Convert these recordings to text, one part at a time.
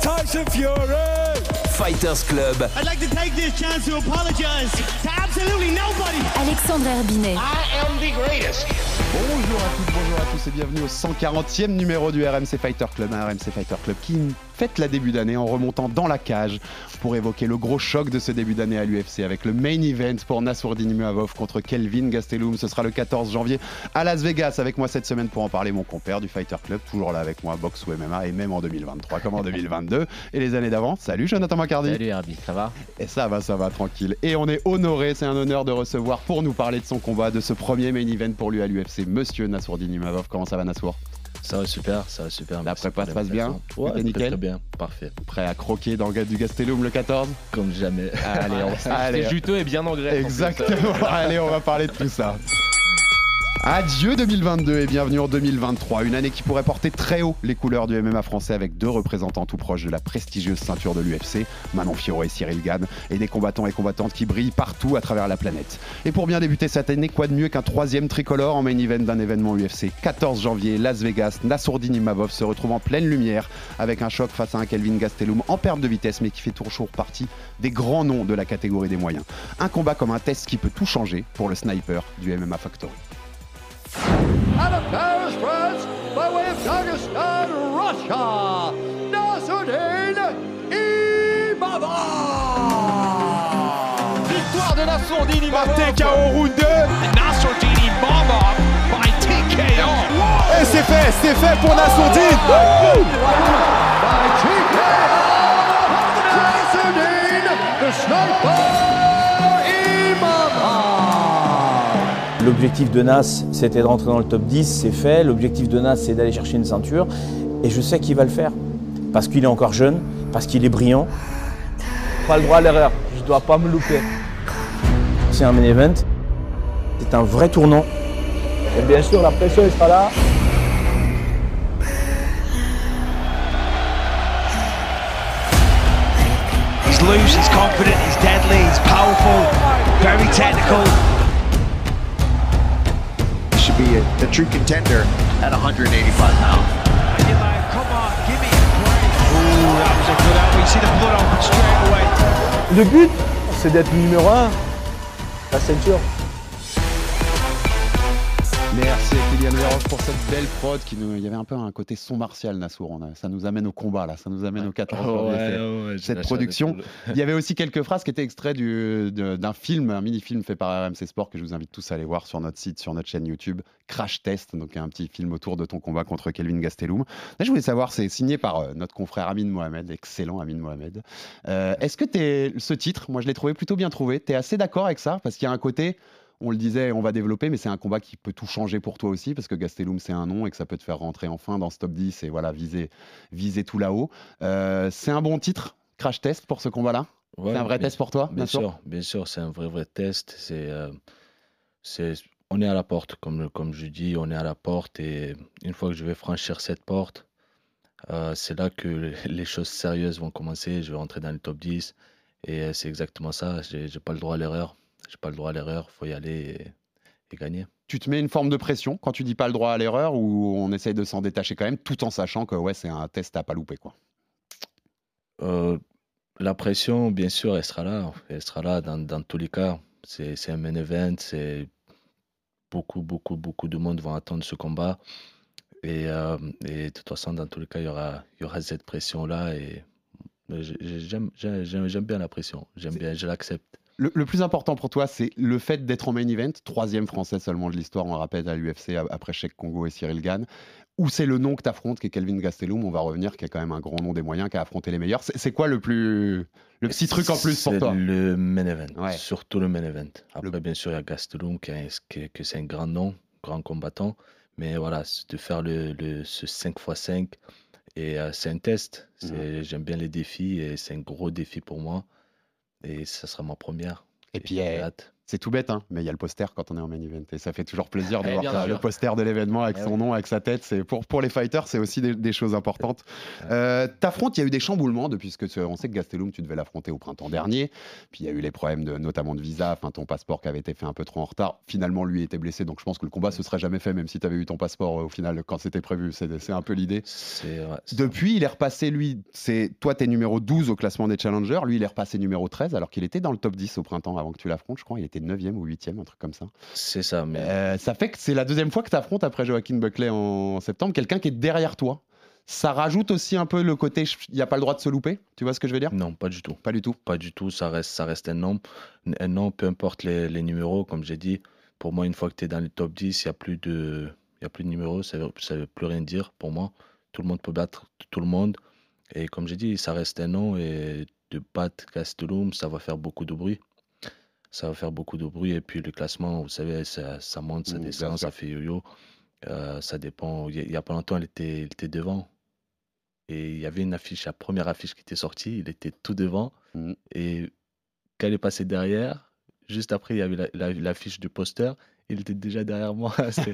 Tyson Fury. Fighters Club. I'd like to take this chance to apologize to absolutely nobody. Alexandre Herbinet. I am the greatest. Bonjour à toutes, bonjour à tous et bienvenue au 140e numéro du RMC Fighter Club, un RMC Fighter Club qui fête la début d'année en remontant dans la cage pour évoquer le gros choc de ce début d'année à l'UFC avec le main event pour Nassourdine Muavov contre Kelvin Gastelum. Ce sera le 14 janvier à Las Vegas avec moi cette semaine pour en parler mon compère du Fighter Club, toujours là avec moi, boxe ou MMA et même en 2023 comme en 2022 et les années d'avant. Salut Jonathan Macardy. Salut Herbie, ça va? Et ça va, ça va, tranquille. Et on est honoré, c'est un honneur de recevoir pour nous parler de son combat, de ce premier main event pour lui à l'UFC, Monsieur Nassourdine Imavov. Comment ça va Nassour? Ça va super, ça va super. La prépa se passe bien. Ouais, très, nickel très bien, parfait. Prêt à croquer dans le gars du Gastelum le 14 Comme jamais. Allez, on, allez. juteux et bien en greffe. Exactement. Allez, on va parler de tout ça. Adieu 2022 et bienvenue en 2023, une année qui pourrait porter très haut les couleurs du MMA français avec deux représentants tout proches de la prestigieuse ceinture de l'UFC, Manon Firo et Cyril Gann, et des combattants et combattantes qui brillent partout à travers la planète. Et pour bien débuter cette année, quoi de mieux qu'un troisième tricolore en main event d'un événement UFC 14 janvier, Las Vegas, Nassourdine Imavov se retrouve en pleine lumière avec un choc face à un Kelvin Gastelum en perte de vitesse mais qui fait toujours partie des grands noms de la catégorie des moyens. Un combat comme un test qui peut tout changer pour le sniper du MMA Factory. Out of Paris, France, by way of Dagestan, Russia, Nasruddin Imavov. Victoire de Nasruddin Imavov. TKO round 2 Nasruddin Imavov by TKO. Et c'est fait, c'est fait pour Nassourdine By L'objectif de Nas, c'était de rentrer dans le top 10, c'est fait. L'objectif de Nas, c'est d'aller chercher une ceinture. Et je sais qu'il va le faire. Parce qu'il est encore jeune, parce qu'il est brillant. Pas le droit à l'erreur, je dois pas me louper. C'est un main event, c'est un vrai tournant. Et bien sûr, la pression sera là. He's loose, he's confident, he's deadly, he's powerful, very technical. Be a, a true contender at 185 pounds. Come on, give me a break. Ooh, that was a good elbow. You see the blood open straight away. Le but, c'est d'être numéro 1. La ceinture. Merci à Kylian pour cette belle prod qui nous. Il y avait un peu un côté son martial, Nassour. On a- Ça nous amène au combat, là. Ça nous amène au 14 janvier, c'est- cette production. Il y avait aussi quelques phrases qui étaient du- de- d'un film, un mini-film fait par RMC Sport que je vous invite tous à aller voir sur notre site, sur notre chaîne YouTube. Crash Test, donc un petit film autour de ton combat contre Kelvin Gastelum. Là, je voulais savoir, c'est signé par euh, notre confrère Amin Mohamed, excellent Amin Mohamed. Euh, Est-ce que t'es, ce titre, moi je l'ai trouvé plutôt bien trouvé, tu es assez d'accord avec ça? Parce qu'il y a un côté, on le disait, on va développer, mais c'est un combat qui peut tout changer pour toi aussi, parce que Gastelum c'est un nom et que ça peut te faire rentrer enfin dans ce top 10 et voilà, viser, viser tout là-haut. Euh, c'est un bon titre, Crash Test pour ce combat-là? Ouais, C'est un vrai bien- test pour toi Bien sûr, bien sûr, c'est un vrai, vrai test. C'est, euh, c'est, on est à la porte, comme, comme je dis, on est à la porte. Et une fois que je vais franchir cette porte, euh, c'est là que les- choses sérieuses vont commencer. Je vais rentrer dans le top 10. Et c'est exactement ça. J'ai, j'ai pas le droit à l'erreur. J'ai pas le droit à l'erreur. Il faut y aller et, et gagner. Tu te mets une forme de pression quand tu dis pas le droit à l'erreur ou on essaye de s'en détacher quand même tout en sachant que ouais, c'est un test à pas louper quoi? Euh, la pression, bien sûr, elle sera là. Elle sera là dans, dans tous les cas. C'est, un main event. C'est beaucoup, beaucoup, beaucoup de monde vont attendre ce combat. Et, euh, et de toute façon, dans tous les cas, il y aura, il y aura cette pression-là. Et j'aime bien la pression. J'aime bien, je l'accepte. Le, le plus important pour toi, c'est le fait d'être en main event, troisième français seulement de l'histoire, on le rappelle à l'UFC après Cheikh Congo et Cyril Gann, ou c'est le nom que tu affrontes qui est Kelvin Gastelum, on va revenir, qui est quand même un grand nom des moyens, qui a affronté les meilleurs. C'est quoi le plus le petit truc en plus pour toi? Le main event, Ouais. surtout le main event. Après, bien sûr, il y a Gastelum, qui, est- que c'est un grand nom, grand combattant. Mais voilà, de faire le, le- ce 5x5 Et c'est un test. Mmh. J'aime bien les défis et c'est un gros défi pour moi. Et ça sera ma première. Et, et puis, eh, c'est tout bête, hein, mais il y a le poster quand on est en main event. Et ça fait toujours plaisir de eh, voir le poster de l'événement avec eh son nom, avec sa tête. C'est pour, pour les fighters, c'est aussi des, choses importantes. Euh, T'affrontes, il y a eu des chamboulements depuis que on sait que Gastelum, tu devais l'affronter au printemps dernier. Puis il y a eu les problèmes de, notamment de visa, enfin ton passeport qui avait été fait un peu trop en retard. Finalement, lui était blessé, donc je pense que le combat se serait jamais fait, même si tu avais eu ton passeport euh, au final quand c'était prévu. C'est un peu l'idée. Depuis, il est repassé, lui, c'est toi, tu es numéro 12 au classement des challengers. Lui, il est repassé numéro 13, alors qu'il était dans le top 10 au printemps avant que tu l'affrontes, je crois. Il était 9e ou 8e, un truc comme ça. C'est ça. Mais... Euh, ça fait que c'est la deuxième fois que tu affrontes après Joaquin Buckley en septembre, quelqu'un qui est derrière toi. Ça rajoute aussi un peu le côté, il n'y a pas le droit de se louper. Tu vois ce que je veux dire? Non, pas du tout. Pas du tout. Pas du tout. Ça reste, ça reste un nom. Un nom, peu importe les, numéros, comme j'ai dit. Pour moi, une fois que tu es dans le top 10, il n'y a plus de, il y a plus de numéros. Ça ne veut, plus rien dire pour moi. Tout le monde peut battre tout le monde. Et comme j'ai dit, ça reste un nom. Et de battre Castellum, ça va faire beaucoup de bruit ça va faire beaucoup de bruit. Et puis le classement, vous savez, ça, monte, ça mmh, descend, ça fait yo-yo. Euh, ça dépend. Il n'y a, pas longtemps, il était, il était devant. Et il y avait une affiche, la première affiche qui était sortie, il était tout devant. Mmh. Et quand il est passé derrière, juste après, il y avait l'affiche du poster. Il était déjà derrière moi. C'est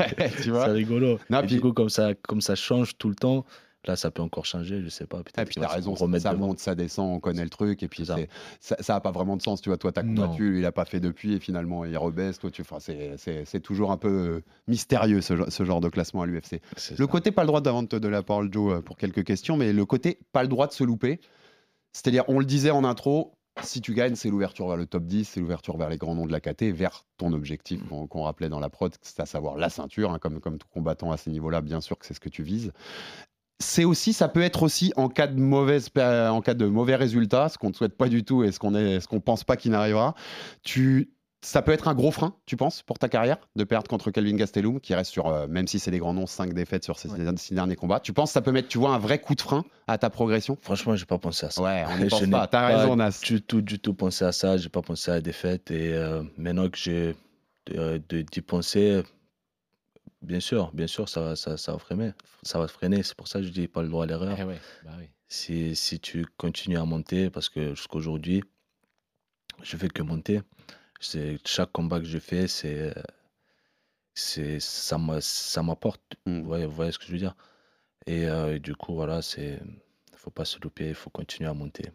rigolo. et puis... Du coup, comme ça, comme ça change tout le temps, Là, ça peut encore changer, je sais pas. Et puis, tu as raison, ça monte, ça descend, on connaît le truc. Et puis, ça n'a pas vraiment de sens. Tu vois, toi, tu as combattu, il n'a pas fait depuis, et finalement, il rebaisse. Toi, tu, c'est toujours un peu euh, mystérieux, ce, genre de classement à l'UFC. Le côté, pas le droit d'avant de la parole, Joe, euh, pour quelques questions, mais le côté, pas le droit de se louper. C'est-à-dire, on le disait en intro, si tu gagnes, c'est l'ouverture vers le top 10, c'est l'ouverture vers les grands noms de la KT, vers ton objectif qu'on rappelait dans la prod, c'est à savoir la ceinture, hein, comme, comme tout combattant à ces niveaux-là, bien sûr que c'est ce que tu vises c'est aussi, ça peut être aussi en cas de mauvaise, en cas de mauvais résultat, ce qu'on ne souhaite pas du tout et ce qu'on est, ce qu'on pense pas qu'il n'arrivera. Tu, ça peut être un gros frein, tu penses, pour ta carrière, de perdre contre Calvin Gastelum, qui reste sur, euh, même si c'est des grands noms, 5 défaites sur ces six derniers combats. Tu penses que ça peut mettre, tu vois, un vrai coup de frein à ta progression? Franchement, j'ai pas pensé à ça. Ouais, on ne pense pas. T'as raison, Nas. Du tout, du tout pensé à ça. J'ai pas pensé à la défaite. Et euh, maintenant que j'ai euh, d'y penser, Bien sûr, bien sûr, ça, ça, ça va freiner. Ça va freiner. C'est pour ça que je dis pas le droit à l'erreur. Eh bah si, si tu continues à monter, parce que jusqu'à aujourd'hui, je fais que monter. C'est chaque combat que je fais, c'est c'est ça m'apporte. Mmh. Vous, voyez, ce que je veux dire? Et, euh, et du coup, voilà, c'est faut pas se louper, il faut continuer à monter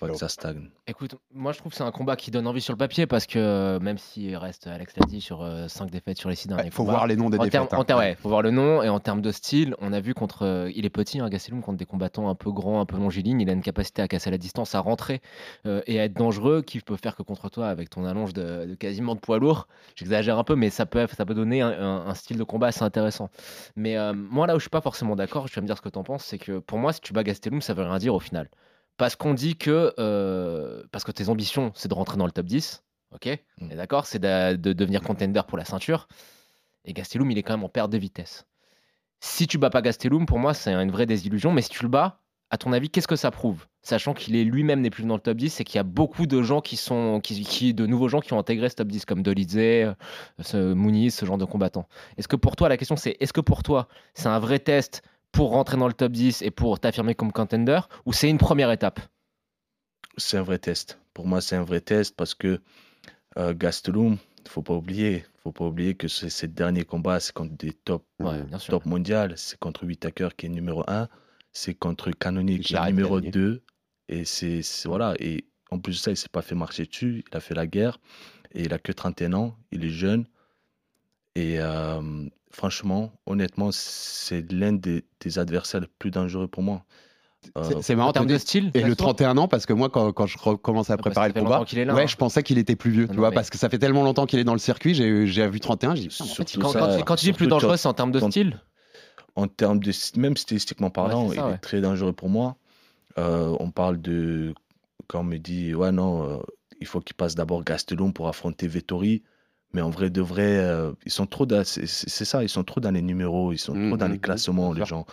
que ça stagne. Écoute, moi je trouve que c'est un combat qui donne envie sur le papier parce que euh, même s'il reste Alex l'a dit sur 5 euh, défaites sur les 6 derniers Il faut voir les noms des défaites. Hein. ouais, faut voir le nom et en termes de style, on a vu contre. Euh, il est petit, hein, Gastelum, contre des combattants un peu grands, un peu longilignes. Il a une capacité à casser la distance, à rentrer et à être dangereux qui peut faire que contre toi avec ton allonge de, quasiment de poids lourd. J'exagère un peu, mais ça peut, ça peut donner un, style de combat assez intéressant. Mais moi là où je suis pas forcément d'accord, je vais me dire ce que tu en penses, c'est que pour moi, si tu bats Gastelum, ça veut rien dire au final parce qu'on dit que euh, parce que tes ambitions c'est de rentrer dans le top 10 ok? Mmh. d'accord? C'est de, devenir contender pour la ceinture. Et Gastelum il est quand même en perte de vitesse. Si tu bats pas Gastelum pour moi c'est une vraie désillusion. Mais si tu le bats à ton avis qu'est-ce que ça prouve? Sachant qu'il est lui-même n'est plus dans le top 10 et qu'il y a beaucoup de gens qui sont qui, de nouveaux gens qui ont intégré ce top 10 comme Dolidze euh, ce ce genre de combattants. Est-ce que pour toi la question c'est est-ce que pour toi c'est un vrai test pour rentrer dans le top 10 et pour t'affirmer comme contender ou c'est une première étape? C'est un vrai test. Pour moi, c'est un vrai test parce que euh, Gastelum, il faut pas oublier, faut pas oublier que ces derniers combats, c'est contre des top, top mondial, c'est contre Whitaker qui est numéro 1, c'est contre Canonier qui est numéro 2 et c'est voilà. Et en plus de ça, il s'est pas fait marcher dessus, il a fait la guerre. Et il a que 31 ans, il est jeune. Et euh, franchement, honnêtement, c'est l'un des, adversaires les plus dangereux pour moi. c'est euh, marrant en termes de style. Et le 31 ans, parce que moi, quand, quand je recommence à ah, préparer le combat, ouais, hein. je pensais qu'il était plus vieux, tu vois, parce que ça fait tellement longtemps qu'il est dans le circuit. J'ai vu 31, j'ai dit, quand, quand, tu dis plus dangereux, c'est en termes de style En termes de, même stylistiquement parlant, il est très dangereux pour moi. Euh, on parle de, quand on me dit, ouais, non, euh, il faut qu'il passe d'abord Gastelum pour affronter Vettori. Mais en vrai, de vrai, euh, ils sont trop c'est ça, ils sont trop dans les numéros, ils sont trop dans les mmh, mmh, mmh, classements, les gens.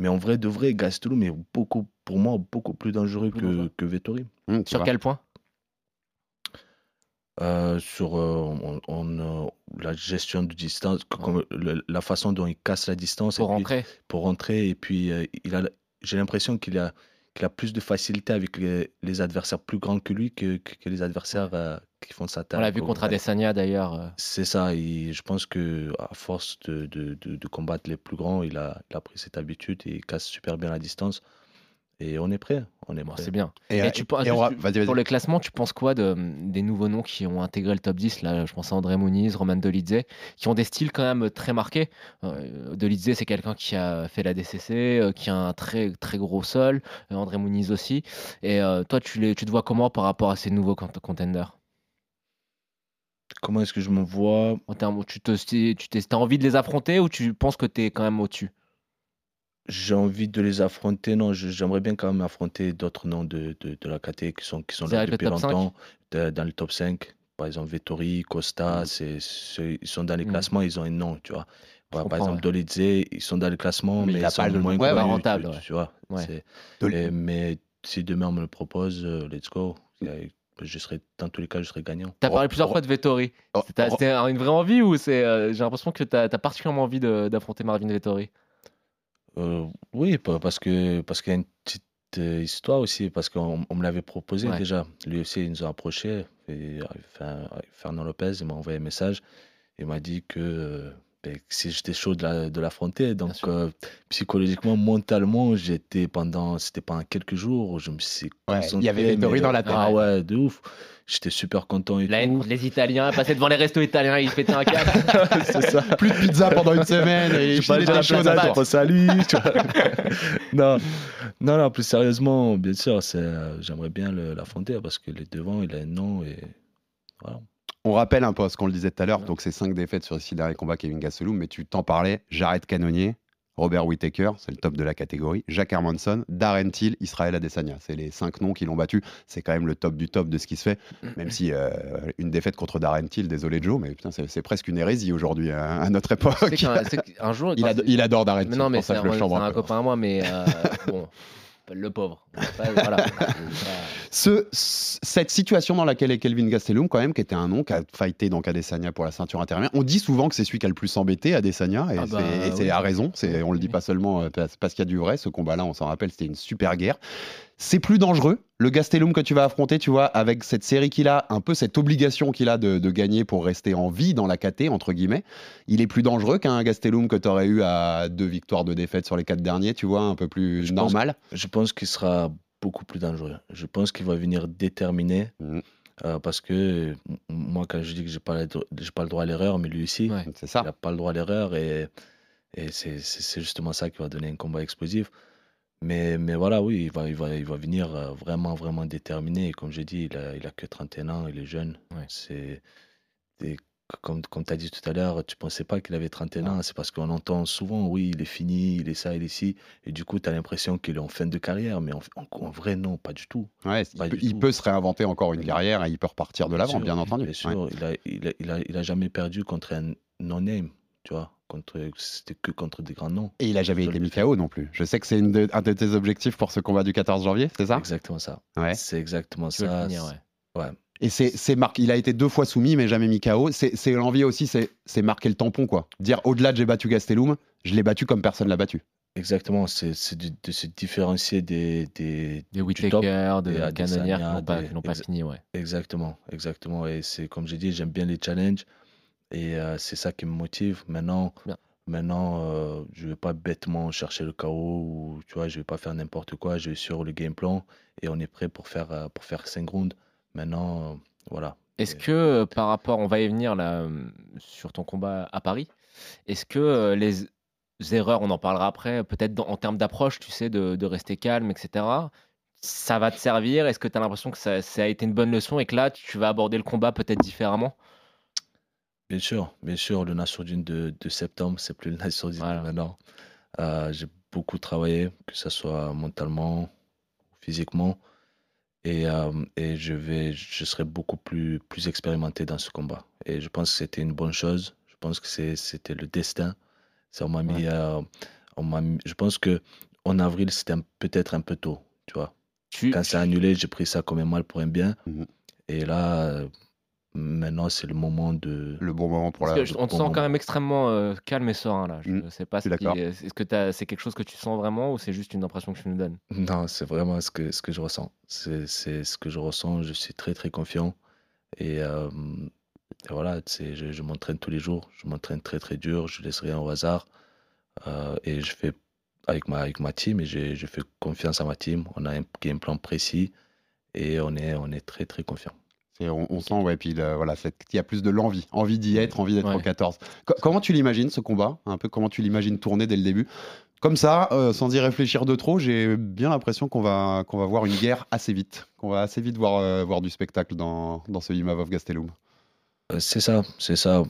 Mais en vrai, de vrai, Gastelum est beaucoup, pour moi, beaucoup plus dangereux que, que Vettori. Sur quel point? Euh, sur euh, on, la gestion de distance, comme, la façon dont il casse la distance pour rentrer, pour rentrer, et puis il a j'ai l'impression qu'il a, qu'il a plus de facilité avec les, les adversaires plus grands que lui que, que, que les adversaires euh, qui font sa taille. On l'a vu contre Adesanya d'ailleurs. euh. C'est ça. et je pense que à force de, de, de, de combattre les plus grands, il a, il a pris cette habitude et il casse super bien la distance. Et on est prêt. On est Bon, prêt. c'est bien. Et, Et tu penses-. Pour le classement, tu penses quoi de, des nouveaux noms qui ont intégré le top 10 Là, je pense à André Muniz, Roman Dolidze, qui ont des styles quand même très marqués. Euh, Dolidze, c'est quelqu'un qui a fait la DCC, euh, qui a un très, très gros sol. Euh, André Muniz aussi. Et euh, toi, tu, les, tu te vois comment par rapport à ces nouveaux cont- contenders? Comment est-ce que je me vois? En termes tu te, tu t'es- t'as envie de les affronter ou tu penses que tu es quand même au-dessus? J'ai envie de les affronter. Non, je- j'aimerais bien quand même affronter d'autres noms de, de, de la KT qui sont, qui sont là Direct le depuis top 5? longtemps, de- dans le top 5. Par exemple, Vettori, Costa, c'est, c'est- ils sont dans les Mm. classements, ils ont un nom, tu vois. Je Par, par comprends, exemple, Dolidze, ils sont dans les classements, Mais mais, il a ils sont pas le- moins ouais, connus, ouais, tu- rentable, tu, ouais. tu vois. Ouais. C'est- Dol- et- mais si demain on me le propose, euh, let's go. Et Je serai, dans tous les cas, je serai gagnant. Tu as Oh, parlé plusieurs oh, fois de Vettori. oh, C'était oh. c'était une vraie envie ou c'est euh, j'ai l'impression que tu as, particulièrement envie de- d'affronter Marvin Vettori? Euh, oui, pa- parce que parce qu'il y a une petite euh, histoire aussi, parce qu'on on me l'avait proposé Ouais. déjà. L'UFC, ils nous ont approché. Et, euh, enfin, Fernand Lopez, il m'a envoyé un message. Il m'a dit que, que si j'étais chaud de la- de l'affronter. Donc, euh, psychologiquement, mentalement, j'étais pendant, c'était pendant quelques jours, où je me suis Ouais, il y avait Vettori mais- dans la tête. Ah ouais, de ouf. J'étais super content et La tout. les Italiens, passer devant les restos italiens, il pétait un câble. C'est ça. Plus de pizza pendant une semaine et Je déjà chaud fait ça, à pense à lui. tu vois. non, non, non, plus sérieusement, bien sûr, c'est, euh, j'aimerais bien le- l'affronter parce que les devants, il a un nom et voilà. On rappelle un peu ce qu'on le disait tout à l'heure, donc c'est 5 défaites sur les 6 derniers combats Kevin Gastelum, mais tu t'en parlais, Jared Cannonier, Robert Whittaker, c'est le top de la catégorie, Jack Hermanson, Darren Till, Israël Adesanya. C'est les 5 noms qui l'ont battu. C'est quand même le top du top de ce qui se fait, même si euh, une défaite contre Darren Till, désolé Joe, mais putain, c'est presque une hérésie aujourd'hui hein, à notre époque. Qu'un jour, Il, adore Darren Till, non, mais c'est un, un un copain à moi, mais euh, bon, le pauvre. Voilà. Ce- cette situation dans laquelle est Kelvin Gastelum, quand même, qui était un nom qui a fighté donc Adesanya pour la ceinture intermédiaire. On dit souvent que c'est celui qui a le plus embêté, Adesanya, et Ah c'est bah, et c'est oui. à raison. On le dit pas seulement euh, parce, parce qu'il y a du vrai. Ce combat-là, on s'en rappelle, c'était une super guerre. C'est plus dangereux. Le Gastelum que tu vas affronter, tu vois, avec cette série qu'il a, un peu cette obligation qu'il a de, de gagner pour rester en vie dans la KT, entre guillemets, il est plus dangereux qu'un Gastelum que tu aurais eu à deux victoires, de défaites sur les quatre derniers, tu vois, un peu plus Je pense- normal. Je pense qu'il sera beaucoup plus dangereux. Je pense qu'il va venir déterminé Mhm. euh, parce que moi, quand je dis que j'ai pas, le dro- j'ai pas le droit à l'erreur, mais lui aussi, Ouais. C'est il ça. n'a pas le droit à l'erreur et, et c'est, c'est- c'est justement ça qui va donner un combat explosif. Mais, mais voilà, oui, il va, il va, il va venir euh, vraiment, vraiment déterminé. Et comme j'ai dit, il a, il a que 31 ans, il est jeune. Ouais. C'est, et comme, comme tu as dit tout à l'heure, tu pensais pas qu'il avait 31 ans. C'est parce qu'on entend souvent, oui, il est fini, il est ça, il est ci. Et du coup, tu as l'impression qu'il est en fin de carrière. Mais en, en- en vrai, non, pas du tout. Ouais, il, Pas peut, du il tout. peut se réinventer encore une carrière et il peut repartir de l'avant, sûr, bien entendu. Bien Ouais. sûr, il, a, il, a, il, a, il a- il a jamais perdu contre un non-name, tu vois. Contre, c'était que contre des grands noms. Et il a jamais été mis. KO non plus. Je sais que c'est une de- un de tes objectifs pour ce combat du 14 janvier, c'est ça? Exactement ça. Ouais. C'est exactement Tu veux le ça. finir, ouais. Ouais. Et c'est c'est marqué. Il a été deux fois soumis, mais jamais mis KO. C'est c'est l'envie aussi, c'est c'est marquer le tampon, quoi. Dire au-delà de j'ai battu Gastelum, je l'ai battu comme personne l'a battu. Exactement, c'est c'est de, de se différencier des, des, Des. Whittaker, qui n'ont pas, des- qui n'ont pas exa- fini, ouais. Exactement, exactement. Et c'est comme j'ai dit, j'aime bien les challenges et euh, c'est ça qui me motive. Maintenant, Bien. maintenant euh, je ne vais pas bêtement chercher le chaos ou tu vois, je vais pas faire n'importe quoi. Je vais sur le game plan et on est prêt pour faire, euh, pour faire 5 rounds. Maintenant, voilà. Est-ce que par rapport, on va y venir là euh, sur ton combat à Paris, est-ce que les erreurs, on en parlera après, peut-être en termes d'approche, tu sais, de, de rester calme, etc., ça va te servir? Est-ce que tu as l'impression que ça, ça a été une bonne leçon et que là, tu vas aborder le combat peut-être différemment? Bien sûr, bien sûr, le Nassourdine de, de septembre, c'est plus le Nassourdine Voilà. de maintenant. Euh, j'ai beaucoup travaillé, que ce soit mentalement, physiquement, et, euh, et je vais, je serai beaucoup plus, plus expérimenté dans ce combat. Et je pense que c'était une bonne chose. Je pense que c'est- c'était le destin. Ça on m'a mis, euh, on m'a mis- je pense que en avril, c'était un- peut-être un peu tôt, tu vois. tu, Quand c'est annulé, j'ai pris ça comme un mal pour un bien. Mhm. Et là, euh, maintenant, c'est le moment de. Le bon moment pour la. que je- on te bon sent moment. quand même extrêmement euh, calme et serein là. Je Mm, sais pas d'accord. Est-ce que c'est quelque chose que tu sens vraiment ou c'est juste une impression que tu nous donnes? Non, c'est vraiment ce que, ce que je ressens. C'est c'est ce que je ressens. Je suis très, très confiant. Et, euh, et voilà, c'est- je, je m'entraîne tous les jours. Je m'entraîne très, très dur. Je laisse rien au hasard. Euh, et je fais avec ma, avec ma team et je, je fais confiance à ma team. On a un game plan précis et on est, on est très, très confiant. On, on sent, ouais, puis le- voilà, qu'il y a plus de l'envie, envie d'y être, envie d'être Ouais. au 14. Co- comment tu l'imagines ce combat? Un peu comment tu l'imagines tourner dès le début? Comme ça, euh, sans y réfléchir de trop, j'ai bien l'impression qu'on va, qu'on va voir une guerre assez vite, qu'on va assez vite voir, euh, voir du spectacle dans, dans ce Imavov Gastelum. Euh, C'est ça, c'est ça.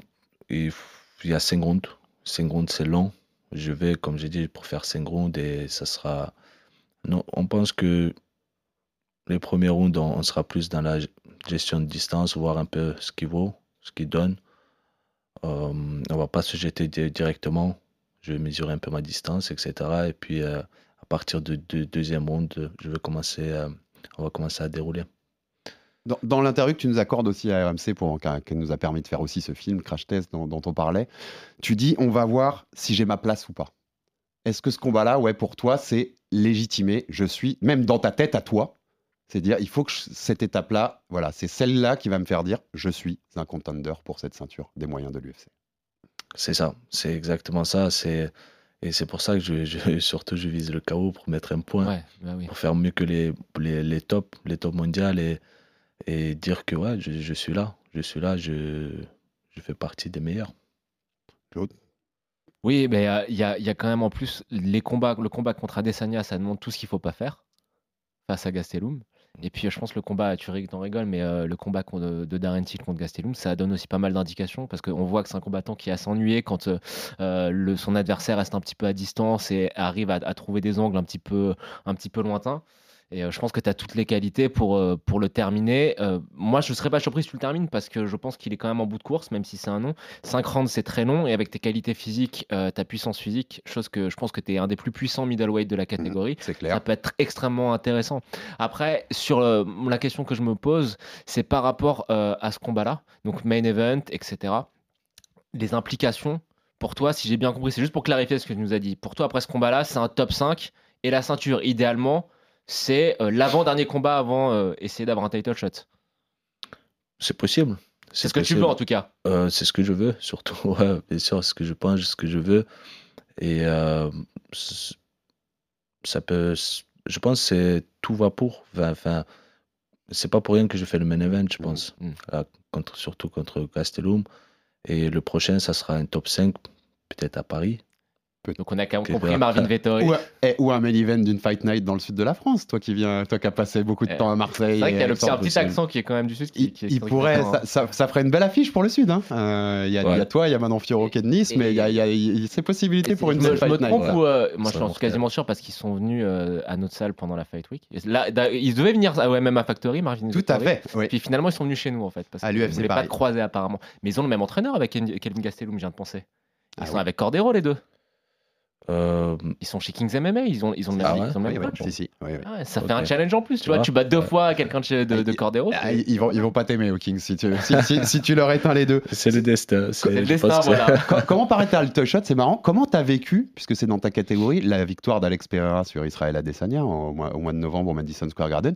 Il, il y a 5 rounds. 5 rounds, c'est long. Je vais, comme j'ai dit, pour faire 5 rounds et ça sera. Non, on pense que les premiers rounds, on, sera plus dans la gestion de distance, voir un peu ce qu'il vaut, ce qu'il donne. Euh, on va pas se jeter di- directement. Je vais mesurer un peu ma distance, etc. Et puis, euh, à partir de, de deuxième round, je vais commencer, on va commencer à dérouler. Dans, l'interview que tu nous accordes aussi à RMC, pour, qui nous a permis de faire aussi ce film Crash Test dont, dont on parlait, tu dis on va voir si j'ai ma place ou pas. Est-ce que ce combat-là, ouais, pour toi, c'est légitimé? Je suis, même dans ta tête à toi, c'est dire il faut que je- cette étape-là, voilà, c'est celle-là qui va me faire dire je suis un contender pour cette ceinture des moyens de l'UFC. C'est ça, c'est exactement ça. C'est et c'est pour ça que je, je- surtout je vise le KO pour mettre un point, Ouais, bah oui. pour faire mieux que les les, les tops, les tops mondiales et, et dire que ouais, je, je suis là, je suis là, je je fais partie des meilleurs. Oui, mais euh, il y, a, il y a quand même en plus les combats, le combat contre Adesanya, ça demande tout ce qu'il faut pas faire face à Gastelum. Et puis euh, je pense le combat, tu rig- t'en rigoles, mais euh, le combat contre- de Darren Till contre Gastelum, ça donne aussi pas mal d'indications parce qu'on voit que c'est un combattant qui a s'ennuyer quand euh, le, son adversaire reste un petit peu à distance et arrive à, à trouver des angles un petit peu, un petit peu lointains. Et euh, je pense que tu as toutes les qualités pour, euh, pour le terminer. Euh, moi, je ne serais pas surpris si tu le termines parce que je pense qu'il est quand même en bout de course, même si c'est un nom. 5 rounds, c'est très long. Et avec tes qualités physiques, ta puissance physique, chose que je pense que tu es un des plus puissants middleweight de la catégorie, C'est ça clair. peut être extrêmement intéressant. Après, sur la question que je me pose, c'est par rapport à ce combat-là, donc main event, etc. Les implications, pour toi, si j'ai bien compris, c'est juste pour clarifier ce que tu nous as dit. Pour toi, après ce combat-là, c'est un top 5 et la ceinture, idéalement, c'est euh, l'avant-dernier combat avant euh, essayer d'avoir un title shot. C'est possible. C'est ce que tu veux en tout cas. Euh, c'est ce que je veux, surtout. Ouais, bien sûr, ce que je pense, ce que je veux. Et euh, ça peut. Je pense que c'est tout va pour. Enfin, c'est pas pour rien que je fais le main event, je pense. Mm. Là, contre, surtout contre Gastelum. Et le prochain, ça sera un top 5, peut-être à Paris. Donc on a quand même Ok, compris. Marvin Vettori. Ou, ou un main event d'une fight night dans le sud de la France, toi qui viens, toi qui as passé beaucoup de Eh, temps à Marseille. C'est vrai qu'il y a le petit, un petit accent qui est quand même du sud. Qui, Il, qui est- il qui est pourrait, ça, ça- ça ferait une belle affiche pour le Sud. hein. Euh, Il y, a- y toi, il y a Manon Fiorot qui est de Nice, Et- mais il y a, il y a- il y a ces possibilités Et pour une je me, fight night. trompe ou euh, moi je suis quasiment sûr parce qu'ils sont venus euh, à notre salle pendant la Fight Week. Et là, ils devaient venir à MMA Factory, Marvin Tout à fait. oui. Puis finalement ils sont venus chez nous en fait parce À qu'ils l'UFC ne voulaient pas croiser apparemment. Mais ils ont le même entraîneur avec Kelvin Gastelum, je viens de penser. Ils Ah sont avec Cordero les deux. Euh, Ils sont chez Kings MMA, ils ont, ils ont le même, Ah ouais ils ont le Oui, même oui, coach. si, si, oui, oui. Ah ouais, ça fait un challenge en plus, tu Tu vois. vois Tu bats deux fois quelqu'un de, chez- de, de Ah, Cordero. Ah, c'est- ils, ils vont, ils vont pas t'aimer aux Kings si tu, si, si- si tu leur éteins les deux. c'est le destin. C'est le destin, voilà. Co- Comment paraît ta title shot C'est marrant. Comment t'as vécu, puisque c'est dans ta catégorie, la victoire d'Alex Pereira sur Israël Adesanya au mois, au mois de novembre au Madison Square Garden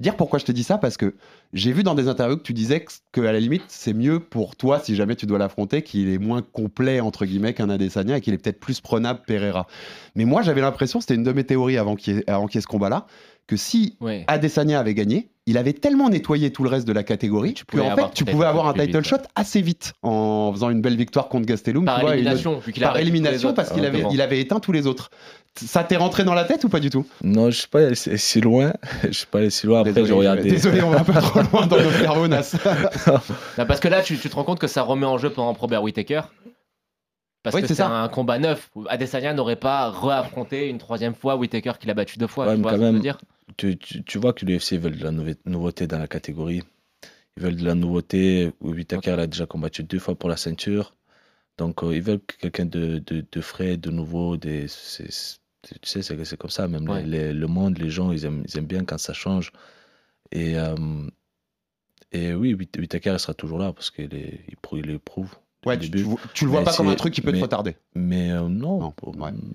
Dire pourquoi je te dis ça Parce que j'ai vu dans des interviews que tu disais que, à la limite c'est mieux pour toi si jamais tu dois l'affronter qu'il est moins complet entre guillemets qu'un Adesanya et qu'il est peut-être plus prenable Pereira. Mais moi j'avais l'impression, c'était une de mes théories avant qu'il y y ait ce combat-là, que si Ouais. Adesanya avait gagné, il avait tellement nettoyé tout le reste de la catégorie Tu que en fait tu pouvais un avoir un title vite, shot assez vite en faisant une belle victoire contre Gastelum. Par tu vois, une- élimination, par parce qu'il avait, devant. il avait éteint tous les autres. Ça t'est rentré dans la tête ou pas du tout? Non, je suis pas allé si loin. Je suis pas allé si loin. Après, Désolé, j'ai regardé. désolé, on va un peu trop loin dans notre cerveau, Nas. Non, parce que là, tu, tu te rends compte que ça remet en jeu pendant Probert Whittaker. Parce Oui, que c'est un combat neuf. où Adesanya n'aurait pas réaffronté une troisième fois Whittaker qu'il a battu deux fois. Ouais, tu vois quand ce que je veux même, dire? Tu, tu, tu vois que l'UFC veulent de la nouve- nouveauté dans la catégorie. Ils veulent de la nouveauté. Whittaker a déjà combattu deux fois pour la ceinture. Donc, euh, ils veulent que quelqu'un de, de, de frais, de nouveau. Des, tu sais, c'est comme ça. Même Ouais. les- les- le monde, les gens, ils aiment, ils aiment bien quand ça change. Et, euh, Et oui, Whitaker il sera toujours là parce qu'il il, il éprouve. Ouais, tu, tu, le vois pas comme un truc qui peut te retarder. Mais euh, non,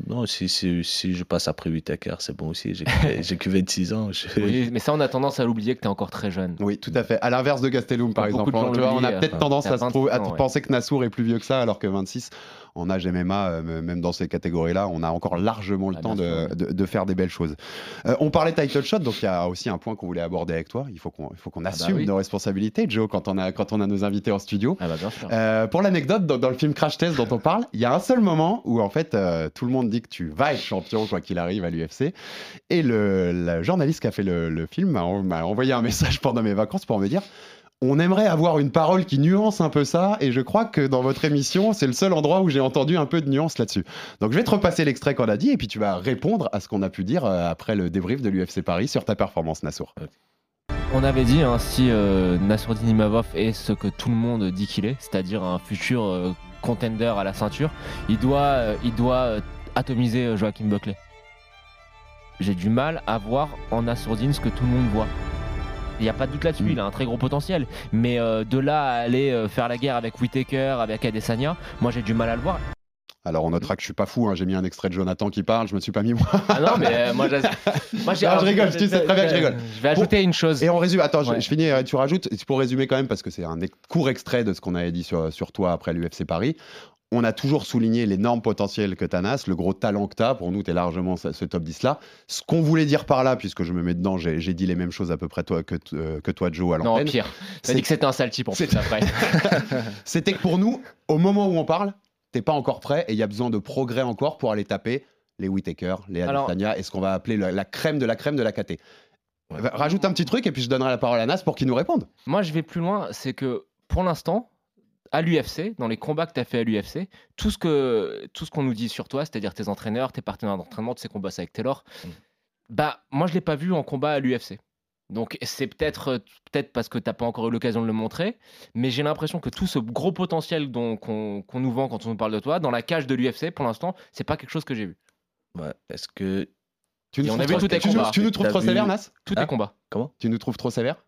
non, si, si, si, je passe après 8 hackers, c'est bon aussi. J'ai que 26 ans. Oui, mais ça, on a tendance à l'oublier que tu es encore très jeune. Oui, tout à fait. À l'inverse de Gastelum, par exemple. on a peut-être tendance à, à penser que Nassour est plus vieux que ça, alors que 26, en âge MMA, euh, même dans ces catégories-là, on a encore largement le ah, temps de, de, faire des belles choses. Euh, on parlait title shot, donc il y a aussi un point qu'on voulait aborder avec toi. Il faut qu'on ah bah assume nos responsabilités, Joe, quand on a, quand on a nos invités en studio. Ah bah bien sûr. Euh, pour l'anecdote, dans, le film Crash Test dont on parle, il y a un seul moment où en fait tout le monde dit que tu vas être champion quoi qu'il arrive à l'UFC. Et le, journaliste qui a fait le, le film m'a envoyé un message pendant mes vacances pour me dire on aimerait avoir une parole qui nuance un peu ça, et je crois que dans votre émission, c'est le seul endroit où j'ai entendu un peu de nuance là-dessus. Donc je vais te repasser l'extrait qu'on a dit, et puis tu vas répondre à ce qu'on a pu dire euh, après le débrief de l'UFC Paris sur ta performance, Nassour. On avait dit, hein, si euh, Nassourdine Imavov est ce que tout le monde dit qu'il est, c'est-à-dire un futur euh, contender à la ceinture, il doit, euh, atomiser Joachim Buckley. J'ai du mal à voir en Nassourdine ce que tout le monde voit. Il n'y a pas de doute là-dessus, mm. il a un très gros potentiel. Mais euh, de là à aller euh, faire la guerre avec Whitaker, avec Adesanya, moi j'ai du mal à le voir. Alors on notera que je suis pas fou, hein. j'ai mis un extrait de Jonathan qui parle, je me suis pas mis moi. Ah non mais euh, moi, j'ai... moi j'ai... je rigole, tu sais très bien que je rigole. Je vais ajouter une chose. Et on résume, attends, je, finis, tu rajoutes, pour résumer quand même, parce que c'est un court extrait de ce qu'on avait dit sur, sur toi après l'UFC Paris on a toujours souligné l'énorme potentiel que tu as, le gros talent que tu as. Pour nous, tu es largement ce, top 10-là. Ce qu'on voulait dire par là, puisque je me mets dedans, j'ai dit les mêmes choses à peu près toi, que, euh, que toi, Joe, à l'antenne. Non, pire. T'as dit que c'était un sale type en plus après. c'était que pour nous, au moment où on parle, t'es pas encore prêt et il y a besoin de progrès encore pour aller taper les Whitaker, les Adesanya et ce qu'on va appeler la, crème de la crème de la KT. Rajoute un petit truc et puis je donnerai la parole à Nas pour qu'il nous réponde. Moi, je vais plus loin. C'est que pour l'instant, à l'UFC, dans les combats que tu as fait à l'UFC, tout ce que tout ce qu'on nous dit sur toi, c'est-à-dire tes entraîneurs, tes partenaires d'entraînement, de ces combats avec Taylor, mm. bah moi je l'ai pas vu en combat à l'UFC. Donc c'est peut-être peut-être parce que tu n'as pas encore eu l'occasion de le montrer, mais j'ai l'impression que tout ce gros potentiel qu'on nous vend quand on nous parle de toi, dans la cage de l'UFC, pour l'instant, c'est pas quelque chose que j'ai vu. Ouais, est-ce que tu nous, trouves, trop, tu, tu nous trouves trop sévère, Nas Tous tes combats. Comment? Tu nous trouves trop sévère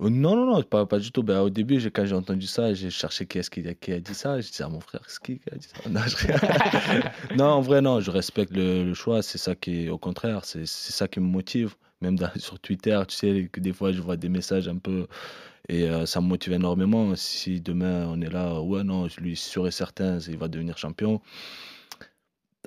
euh, non, non, non, pas, pas du tout. Ben, au début, quand j'ai entendu ça, j'ai cherché qui est-ce qui, a dit ça. J'ai dit à mon frère, c'est qui qui a dit ça? Non, non, en vrai, non, je respecte le, choix. C'est ça qui est, au contraire, c'est ça qui me motive. Même sur Twitter, tu sais, que des fois, je vois des messages un peu. Et euh, ça me motive énormément. Si demain, on est là, ouais, non, lui, sûr et certain, il va devenir champion.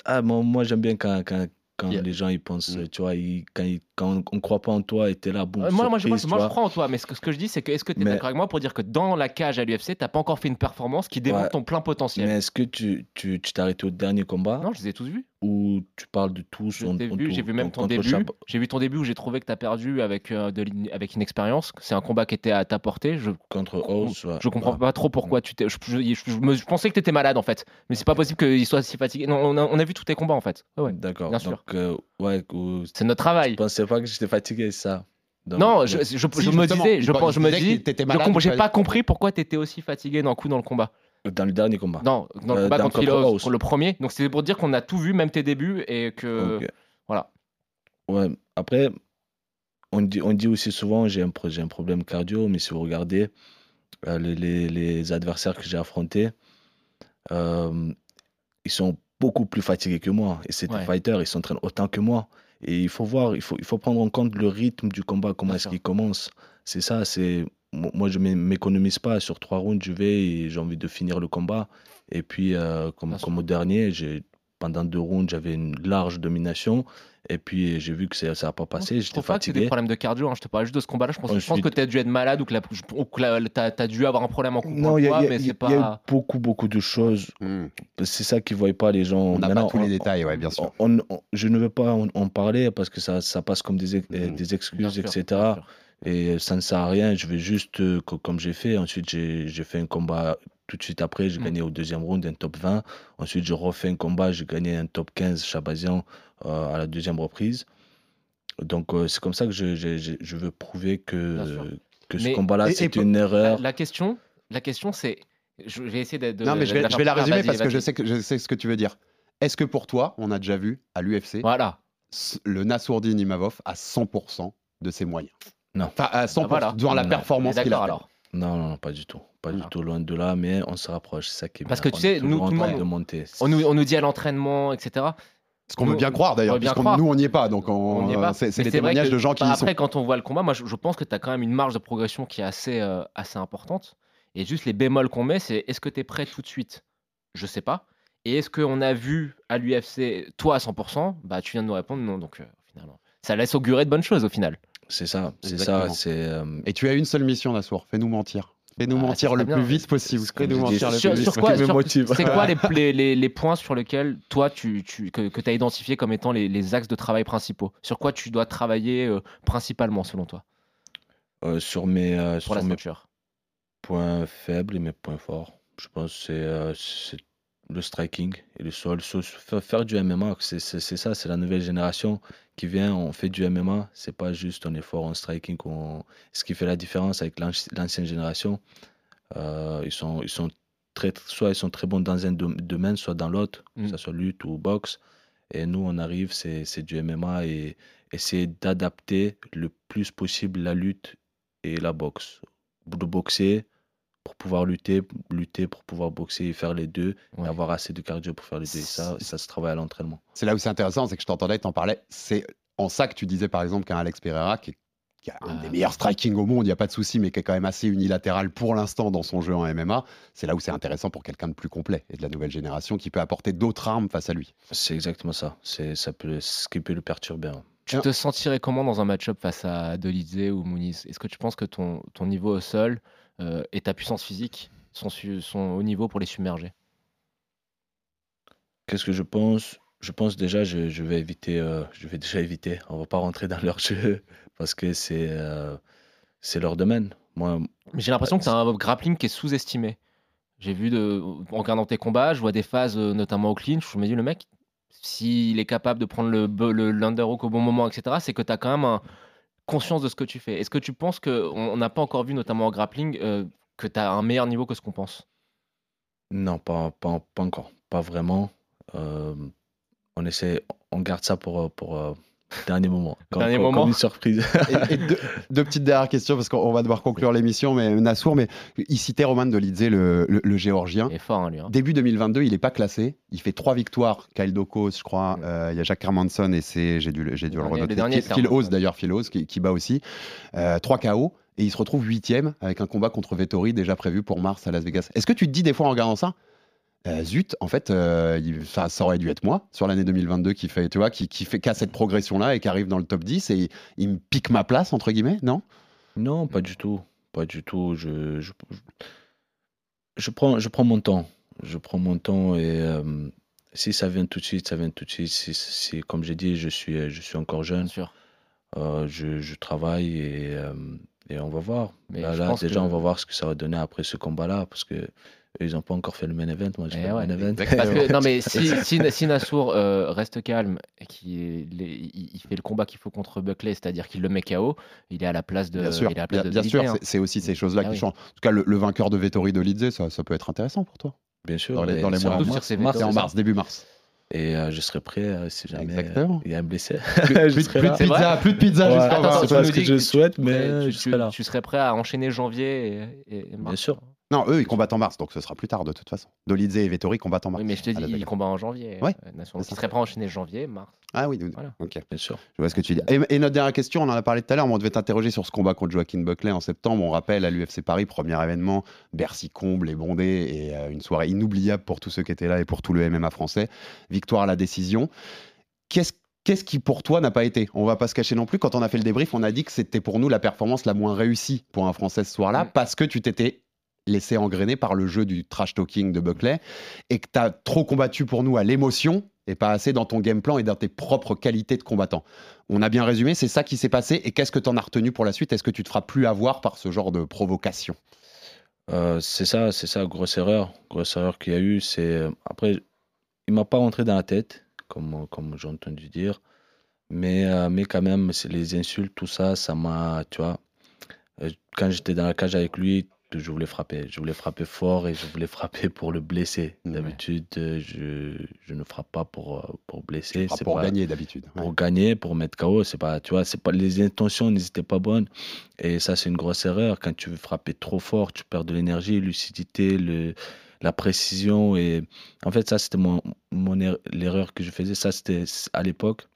Ah, moi, moi j'aime bien quand, quand, quand les gens ils pensent, mm. tu vois, quand, quand, on ne croit pas en toi et es là, bon. moi, moi, je, moi, je crois en toi, mais ce que, ce que je dis, c'est que est-ce que tu es d'accord avec moi pour dire que dans la cage à l'UFC, tu n'as pas encore fait une performance qui démontre ton plein potentiel? Mais est-ce que tu t'es tu, arrêté au dernier combat? Non, je les ai tous vus. Ou tu parles de tous J'ai vu même ton, début. J'ai vu ton début où j'ai trouvé que tu as perdu avec, euh, de, avec une expérience. C'est un combat qui était à ta portée. Je, Contre House, Je comprends pas trop pourquoi tu t'es. Je, je, pensais que tu étais malade en fait. Mais c'est pas possible qu'il soit si fatigué. Non, on a, on a vu tous tes combats en fait. ouais, D'accord. Bien sûr. Euh, ouais, c'est notre travail. Je pensais pas que j'étais fatigué, ça? non, je, je, me disais, je, pense, je me dis, j'ai pas compris pourquoi tu étais aussi fatigué d'un coup dans le combat. Dans le dernier combat. Non, dans le euh, combat contre le premier. Donc c'était pour dire qu'on a tout vu, même tes débuts, et que voilà. Ouais. Après, on dit, on dit aussi souvent j'ai un, un problème cardio, mais si vous regardez euh, les, les, les, adversaires que j'ai affrontés, euh, ils sont beaucoup plus fatigués que moi. Et c'est des fighters, ils s'entraînent autant que moi. Et il faut voir, il faut, il faut prendre en compte le rythme du combat, comment est-ce qu'il commence. C'est ça, c'est moi je ne m'économise pas. Sur trois rounds, je vais et j'ai envie de finir le combat. Et puis, euh, comme, comme au dernier, pendant deux rounds, j'avais une large domination. Et puis j'ai vu que ça n'a pas passé, j'étais fatigué. C'est des problèmes de cardio, hein. je te parle juste de ce combat-là. Je pense, je pense que tu as dû être malade ou que, tu as, dû avoir un problème en Non, il y, a, y, pas... y a eu beaucoup, beaucoup de choses. Hmm. C'est ça qu'ils ne voient pas les gens. On n'a pas tous les détails, ouais, bien sûr. je ne veux pas en, parler parce que ça, ça passe comme des, hmm. des excuses, etc. Et ça ne sert à rien. Je vais juste, euh, comme j'ai fait, ensuite j'ai fait un combat tout de suite après, j'ai mm. gagné au deuxième round un top 20. Ensuite, je refais un combat, j'ai gagné un top 15 Chabazian euh, à la deuxième reprise. Donc, euh, c'est comme ça que je, je, je, veux prouver que, que ce combat-là, c'est une erreur. La, question, la question c'est. Je vais essayer de. non, mais je vais, je vais la résumer parce que je sais, que je sais ce que tu veux dire. Est-ce que pour toi, on a déjà vu à l'UFC voilà. le Nassourdine Imavov à 100% de ses moyens? Non. Enfin, à 100% ah, dans la performance qu'il a. Alors. Non, non, pas du tout. Pas du tout, loin de là, mais on se rapproche. C'est ça qui est Parce que tu sais, nous, tout le monde, de. On, nous, on nous dit à l'entraînement, etc. Ce qu'on veut bien croire d'ailleurs, puisque nous on n'y est pas, donc c'est les témoignages de gens qui bah, y Après, sont. quand on voit le combat, moi je, je pense que tu as quand même une marge de progression qui est assez, euh, assez importante. Et juste les bémols qu'on met, c'est est-ce que tu es prêt tout de suite? Je sais pas. Et est-ce qu'on a vu à l'UFC, toi à 100% Bah tu viens de nous répondre non, donc euh, finalement. Ça laisse augurer de bonnes choses au final. C'est ça, c'est ça. c'est euh, Et tu as une seule mission, Nassour, fais-nous mentir. Fais-nous Ah, mentir le plus vite possible. Fais-nous mentir le Sur, plus vite sur quoi sur- motive. C'est quoi les, les, les- les points sur lesquels toi tu, tu- que, tu as identifié comme étant les, les axes de travail principaux? Sur quoi tu dois travailler euh, principalement selon toi? Euh, sur mes, euh, pour la sur mes points faibles et mes points forts. Je pense que c'est euh, c'est le striking et le sol. So- Faire, du MMA, c'est ça, c'est la nouvelle génération qui vient, on fait du MMA. C'est pas juste un effort en striking. qu'on- Ce qui fait la différence avec l'anci- l'ancienne génération, euh, ils, sont, ils sont très, soit ils sont très bons dans un dom- domaine, soit dans l'autre, Mm. que ce soit lutte ou boxe. Et nous, on arrive, c'est c'est du MMA et essayer d'adapter le plus possible la lutte et la boxe. De boxer pour pouvoir lutter, lutter pour pouvoir boxer et faire les deux, Ouais. et avoir assez de cardio pour faire les deux. Et ça, ça se travaille à l'entraînement. C'est là où c'est intéressant, c'est que je t'entendais, t'en parlais. C'est en ça que tu disais par exemple qu'un Alex Pereira, qui, est- qui a un Ah, des meilleurs striking au monde, il n'y a pas de souci, mais qui est quand même assez unilatéral pour l'instant dans son jeu en MMA, c'est là où c'est intéressant pour quelqu'un de plus complet et de la nouvelle génération qui peut apporter d'autres armes face à lui. C'est exactement ça. C'est ça peut, ce qui peut le perturber. hein. Tu te sentirais comment dans un match-up face à Dolizé ou Muniz? Est-ce que tu penses que ton, ton niveau au sol euh, et ta puissance physique sont, au niveau pour les submerger Qu'est-ce que je pense? Je pense déjà, je, je vais éviter, euh, je vais déjà éviter. On va pas rentrer dans leur jeu parce que c'est euh, c'est leur domaine. Moi, J'ai l'impression que c'est un grappling qui est sous-estimé. J'ai vu, de, en regardant tes combats, je vois des phases, notamment au clinch, je me dis, le mec, s'il est capable de prendre le, le l'underhook au bon moment, etc., c'est que tu as quand même un- conscience de ce que tu fais. Est-ce que tu penses qu'on on n'a pas encore vu, notamment en grappling, euh, que tu as un meilleur niveau que ce qu'on pense? Non, pas, pas, pas encore, pas vraiment. Euh, on essaie, on garde ça pour, euh, pour dernier moment. Comme- Dernier moment. comme une surprise. Et, et deux, deux petites dernières questions parce qu'on va devoir conclure l'émission, mais Nassour, mais il citait Roman Dolidze, le, le, le géorgien. Il est fort, hein, lui. hein. Début 2022, il n'est pas classé. Il fait trois victoires. Kyle Dokos, je crois. Euh, Il y a Jacques Hermanson et c'est, j'ai dû, le- j'ai dû le, renoter. Phil- Phil d'ailleurs, Phil Hose, qui, qui bat aussi. Euh, trois KO. Et il se retrouve huitième avec un combat contre Vettori déjà prévu pour mars à Las Vegas. Est-ce que tu te dis des fois en regardant ça euh, zut, en fait, euh, il- ça, ça aurait dû être moi sur l'année 2022 qui fait, tu vois, qui, qui fait qu'à cette progression-là et qui arrive dans le top 10 et il me pique ma place entre guillemets, non? Non, pas du tout. Pas du tout. Je, je, je prends, je prends mon temps. Je prends mon temps et euh, si ça vient tout de suite, ça vient tout de suite. Si, si- comme j'ai dit, je suis, je suis encore jeune. Bien sûr. Euh, je, je travaille et, euh, et on va voir. Mais Là, déjà, que- on va voir ce que ça va donner après ce combat-là parce que ils n'ont pas encore fait le main event. Moi, j'ai Eh fait ouais, le main event. Parce que, non, mais si, si, si Nassour euh, reste calme et qu'il il, fait le combat qu'il faut contre Buckley, c'est-à-dire qu'il le met KO, il est à la place de. Bien sûr, il est à la bien, place de bien sûr, hein. c'est- aussi ces choses-là Ah qui oui. changent. En tout cas, le, le vainqueur de Vettori Dolidze, ça, ça peut être intéressant pour toi. Bien sûr. Dans les, dans les c'est mois en mars. sur ces mars, C'est en mars, début mars. Et euh, je serai prêt euh, si jamais euh, il y a un blessé. Plus, plus- plus de pizza, plus de pizza Ouais, jusqu'en mars. c'est pas ce que je souhaite, tu- mais tu, je serai tu- là. tu serais prêt à enchaîner janvier et mars. Bien sûr. Non, eux, ils combattent en mars, donc ce sera plus tard de toute façon. Dolidze et Vettori combattent en mars. Oui, mais je te dis, la il Vegas. combat en janvier. Ouais, euh, Nassour. Donc, c'est il ça. serait prêt à enchaîner janvier, mars. Ah oui, Voilà. ok. Bien sûr. Je vois ce que tu dis. Et, et notre dernière question, on en a parlé tout à l'heure, mais on devait t'interroger sur ce combat contre Joaquin Buckley en septembre. On rappelle à l'UFC Paris, premier événement, Bercy comble et bondé, et euh, une soirée inoubliable pour tous ceux qui étaient là et pour tout le MMA français. Victoire à la décision. Qu'est-ce Qu'est-ce qui pour toi n'a pas été? On va pas se cacher non plus. Quand on a fait le débrief, on a dit que c'était pour nous la performance la moins réussie pour un Français ce soir-là, Mm. parce que tu t'étais laissé engrainer par le jeu du trash talking de Buckley et que tu as trop combattu pour nous à l'émotion et pas assez dans ton game plan et dans tes propres qualités de combattant. On a bien résumé, c'est ça qui s'est passé. Et qu'est-ce que tu en as retenu pour la suite? Est-ce que tu te feras plus avoir par ce genre de provocation? Euh, c'est ça, c'est ça, grosse erreur. Grosse erreur qu'il y a eu. C'est euh, après, il m'a pas rentré dans la tête, comme comme j'ai entendu dire, mais euh, mais quand même, les insultes, tout ça, ça m'a, tu vois. quand j'étais dans la cage avec lui, que je voulais frapper. Je voulais frapper fort et je voulais frapper pour le blesser. D'habitude, je, je, ne frappe pas pour, pour blesser. C'est pour gagner d'habitude. Pour gagner, pour mettre KO. C'est pas, tu vois, c'est pas, les intentions n'étaient pas bonnes. Et ça, c'est une grosse erreur. Quand tu veux frapper trop fort, tu perds de l'énergie, lucidité, le, la précision. Et en fait, ça, c'était mon, mon er, l'erreur que je faisais. Ça, c'était à l'époque.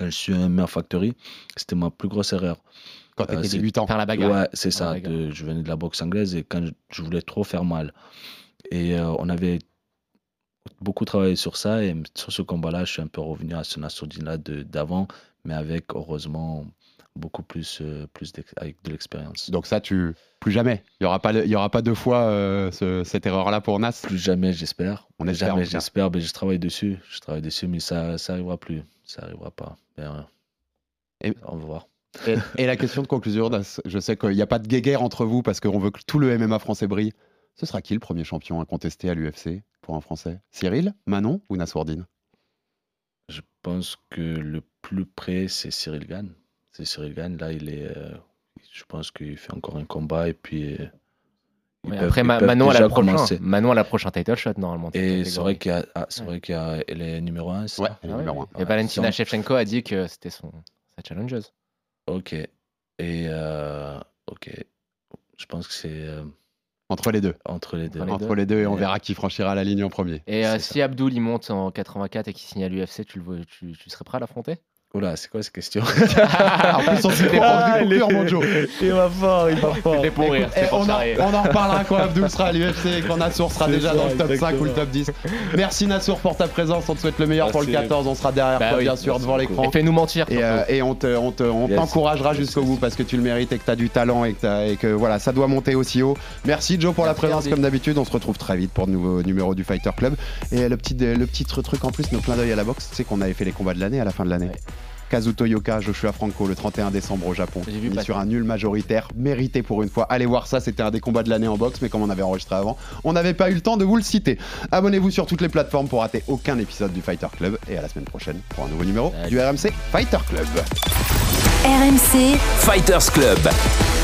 Je suis un Factory. C'était ma plus grosse erreur. Quand tu étais débutant. Faire la bagarre. Ouais, c'est ça. De, je venais de la boxe anglaise et quand je, je voulais trop faire mal. Et euh, on avait beaucoup travaillé sur ça. Et sur ce combat-là, je suis un peu revenu à ce Nassourdine-là d'avant, mais avec, heureusement, beaucoup plus, euh, plus avec de l'expérience. Donc ça, tu plus jamais. Il y aura pas, il y aura pas deux fois euh, ce, cette erreur-là pour Nas. Plus jamais, j'espère. On espère. Jamais, j'espère. Mais je travaille dessus. Je travaille dessus, mais ça, ça arrivera plus. Ça arrivera pas. Mais, et, on va voir. Et, et, la question de conclusion, je sais qu'il n'y a pas de guéguerre entre vous parce qu'on veut que tout le MMA français brille. Ce sera qui le premier champion à contester à l'UFC pour un Français? Cyril, Manon ou Nassourdine Je pense que le plus près, c'est Cyril Gann c'est Cyril Gann. Là, il est, euh, je pense qu'il fait encore un combat et puis. Euh, après, Manon, à la prochaine, Manon à la prochaine title shot normalement. Et c'est vrai qu'il y a, ah, c'est vrai qu'il y a, elle est numéro 1. Ouais, elle est ah, numéro oui. 1. Et Valentina Shevchenko a dit que c'était son sa challengeuse. Ok. Et euh, ok, je pense que c'est. Euh, entre les deux. Entre les deux. Entre les deux, et on verra qui franchira la ligne en premier. Et euh, si Abdul il monte en 84 et qu'il signe à l'UFC, tu, le, tu, tu serais prêt à l'affronter? Oula, c'est quoi cette question En plus, on s'est ah, mon Joe. il va fort, il va fort. pour rire, eh, on, en, on, en, reparlera quand Abdul sera à l'UFC et quand Nassour sera déjà ça, dans le top exactement. 5 ou le top 10. Merci Nassour pour ta présence. On te souhaite le meilleur Merci. pour le 14. On sera derrière bah toi, oui, bien sûr, devant l'écran. Et fais-nous mentir. Et, euh, et on t'encouragera te, on yes. jusqu'au bout parce que tu le mérites et que tu as du talent et que, et que, voilà, ça doit monter aussi haut. Merci Joe pour Merci la présence, comme d'habitude. On se retrouve très vite pour de nouveaux numéros du Fighter Club. Et le petit, le petit truc en plus, nos clin d'œil à la boxe, c'est qu'on avait fait les combats de l'année à la fin de l'année. Kazuto Yoka, Joshua Franco le 31 décembre au Japon. Vu mis sur un nul majoritaire, mérité pour une fois. Allez voir ça, c'était un des combats de l'année en boxe, mais comme on avait enregistré avant, on n'avait pas eu le temps de vous le citer. Abonnez-vous sur toutes les plateformes pour rater aucun épisode du Fighter Club et à la semaine prochaine pour un nouveau numéro Salut. du RMC Fighter Club. RMC Fighters Club.